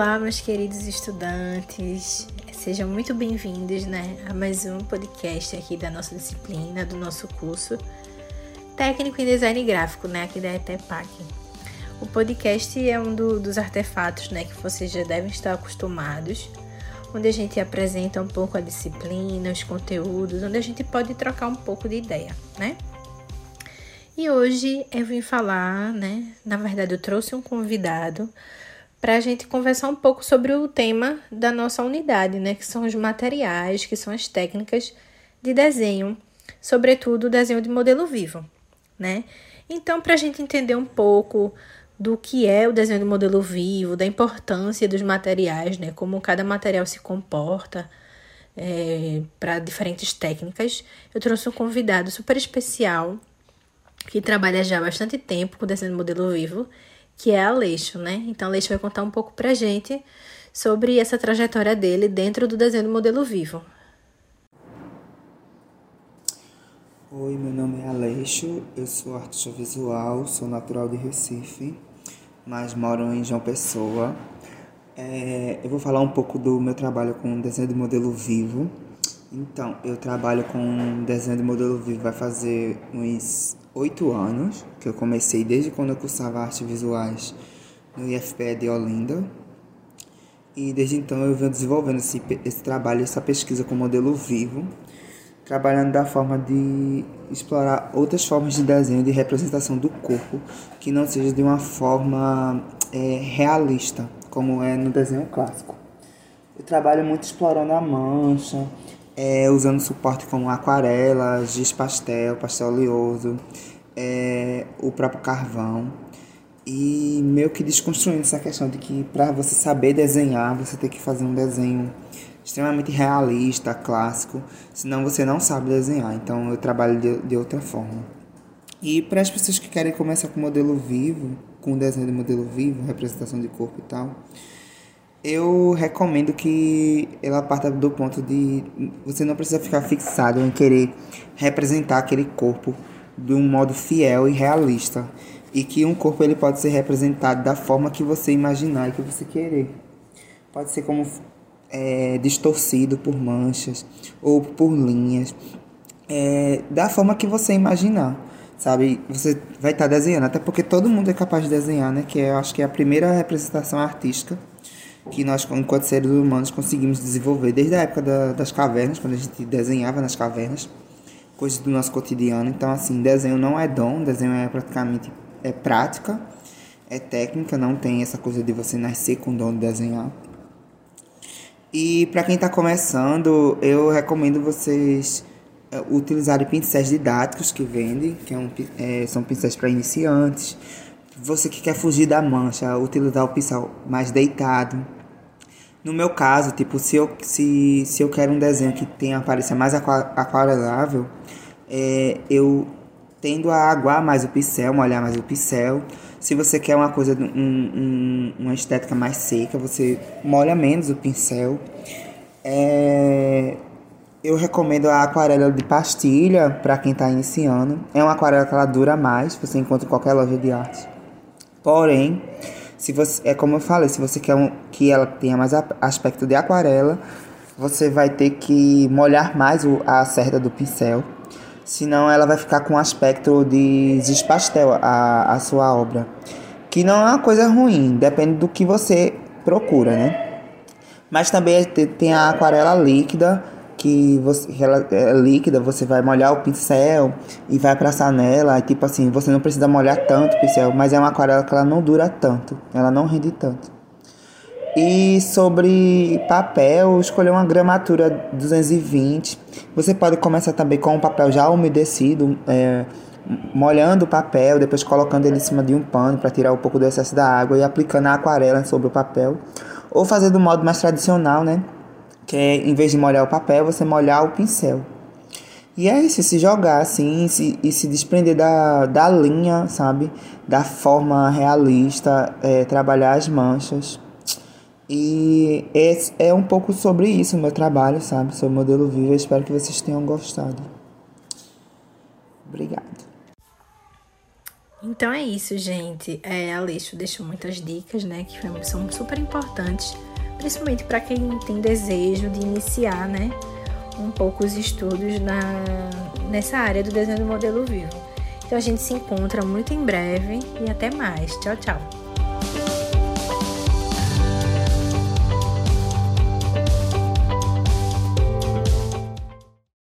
Olá, meus queridos estudantes. Sejam muito bem-vindos, né, a mais um podcast aqui da nossa disciplina, do nosso curso técnico em design gráfico, né, aqui da ETEPAC. O podcast é um do, dos artefatos, né, que vocês já devem estar acostumados, onde a gente apresenta um pouco a disciplina, os conteúdos, onde a gente pode trocar um pouco de ideia, né? E hoje eu vim falar, né? Na verdade, eu trouxe um convidado para a gente conversar um pouco sobre o tema da nossa unidade, né? Que são os materiais, que são as técnicas de desenho, sobretudo o desenho de modelo vivo, né? Então, para a gente entender um pouco do que é o desenho de modelo vivo, da importância dos materiais, né? Como cada material se comporta é, para diferentes técnicas, eu trouxe um convidado super especial que trabalha já há bastante tempo com desenho de modelo vivo que é Aleixo, né? Então, Aleixo vai contar um pouco pra gente sobre essa trajetória dele dentro do desenho do modelo vivo. Oi, meu nome é Aleixo, eu sou artista visual, sou natural de Recife, mas moro em João Pessoa. É, eu vou falar um pouco do meu trabalho com desenho de modelo vivo. Então, eu trabalho com desenho de modelo vivo vai fazer uns oito anos, que eu comecei desde quando eu cursava artes visuais no IFPE de Olinda. E desde então eu venho desenvolvendo esse, esse trabalho, essa pesquisa com modelo vivo, trabalhando da forma de explorar outras formas de desenho, de representação do corpo, que não seja de uma forma é, realista, como é no desenho clássico. Eu trabalho muito explorando a mancha, é, usando suporte como aquarela, giz pastel, pastel oleoso, é, o próprio carvão. E meio que desconstruindo essa questão de que para você saber desenhar, você tem que fazer um desenho extremamente realista, clássico, senão você não sabe desenhar. Então eu trabalho de, de outra forma. E para as pessoas que querem começar com modelo vivo, com desenho de modelo vivo, representação de corpo e tal, eu recomendo que ela parta do ponto de você não precisa ficar fixado em querer representar aquele corpo de um modo fiel e realista e que um corpo ele pode ser representado da forma que você imaginar e que você querer. Pode ser como é, distorcido por manchas ou por linhas, é, da forma que você imaginar, sabe? Você vai estar tá desenhando, até porque todo mundo é capaz de desenhar, né? Que é, eu acho que é a primeira representação artística que nós, enquanto seres humanos, conseguimos desenvolver desde a época da, das cavernas, quando a gente desenhava nas cavernas, coisas do nosso cotidiano. Então, assim, desenho não é dom, desenho é praticamente é prática, é técnica, não tem essa coisa de você nascer com dom de desenhar. E para quem está começando, eu recomendo vocês é, utilizarem pincéis didáticos que vendem, que é um, é, são pincéis para iniciantes. Você que quer fugir da mancha, utilizar o pincel mais deitado no meu caso, tipo, se eu, se, se eu quero um desenho que tenha aparência mais aquarelável, é, eu tendo a aguar mais o pincel, molhar mais o pincel. Se você quer uma coisa, um, um, uma estética mais seca, você molha menos o pincel. É, eu recomendo a aquarela de pastilha para quem está iniciando. É uma aquarela que ela dura mais, você encontra em qualquer loja de arte. Porém, se você, é como eu falei, se você quer um, que ela tenha mais aspecto de aquarela, você vai ter que molhar mais o, a cerda do pincel. Senão ela vai ficar com aspecto de giz pastel a, a sua obra. Que não é uma coisa ruim, depende do que você procura, né? Mas também tem a aquarela líquida, que você ela é líquida, você vai molhar o pincel e vai passar nela, e tipo assim, você não precisa molhar tanto o pincel, mas é uma aquarela que ela não dura tanto, ela não rende tanto. E sobre papel, escolher uma gramatura 220. Você pode começar também com um papel já umedecido, é, molhando o papel, depois colocando ele em cima de um pano para tirar um pouco do excesso da água e aplicando a aquarela sobre o papel. Ou fazer do modo mais tradicional, né? Que é, em vez de molhar o papel, você molhar o pincel. E é isso, se jogar assim se, e se desprender da, da linha, sabe? Da forma realista, é, trabalhar as manchas. E é, um pouco sobre isso o meu trabalho, sabe? Sobre modelo vivo. Eu espero que vocês tenham gostado. Obrigado. Então é isso, gente. É, Aleixo deixou muitas dicas, né, que são super importantes, principalmente para quem tem desejo de iniciar, né, um pouco os estudos na, nessa área do desenho do modelo vivo. Então a gente se encontra muito em breve e até mais. Tchau, tchau.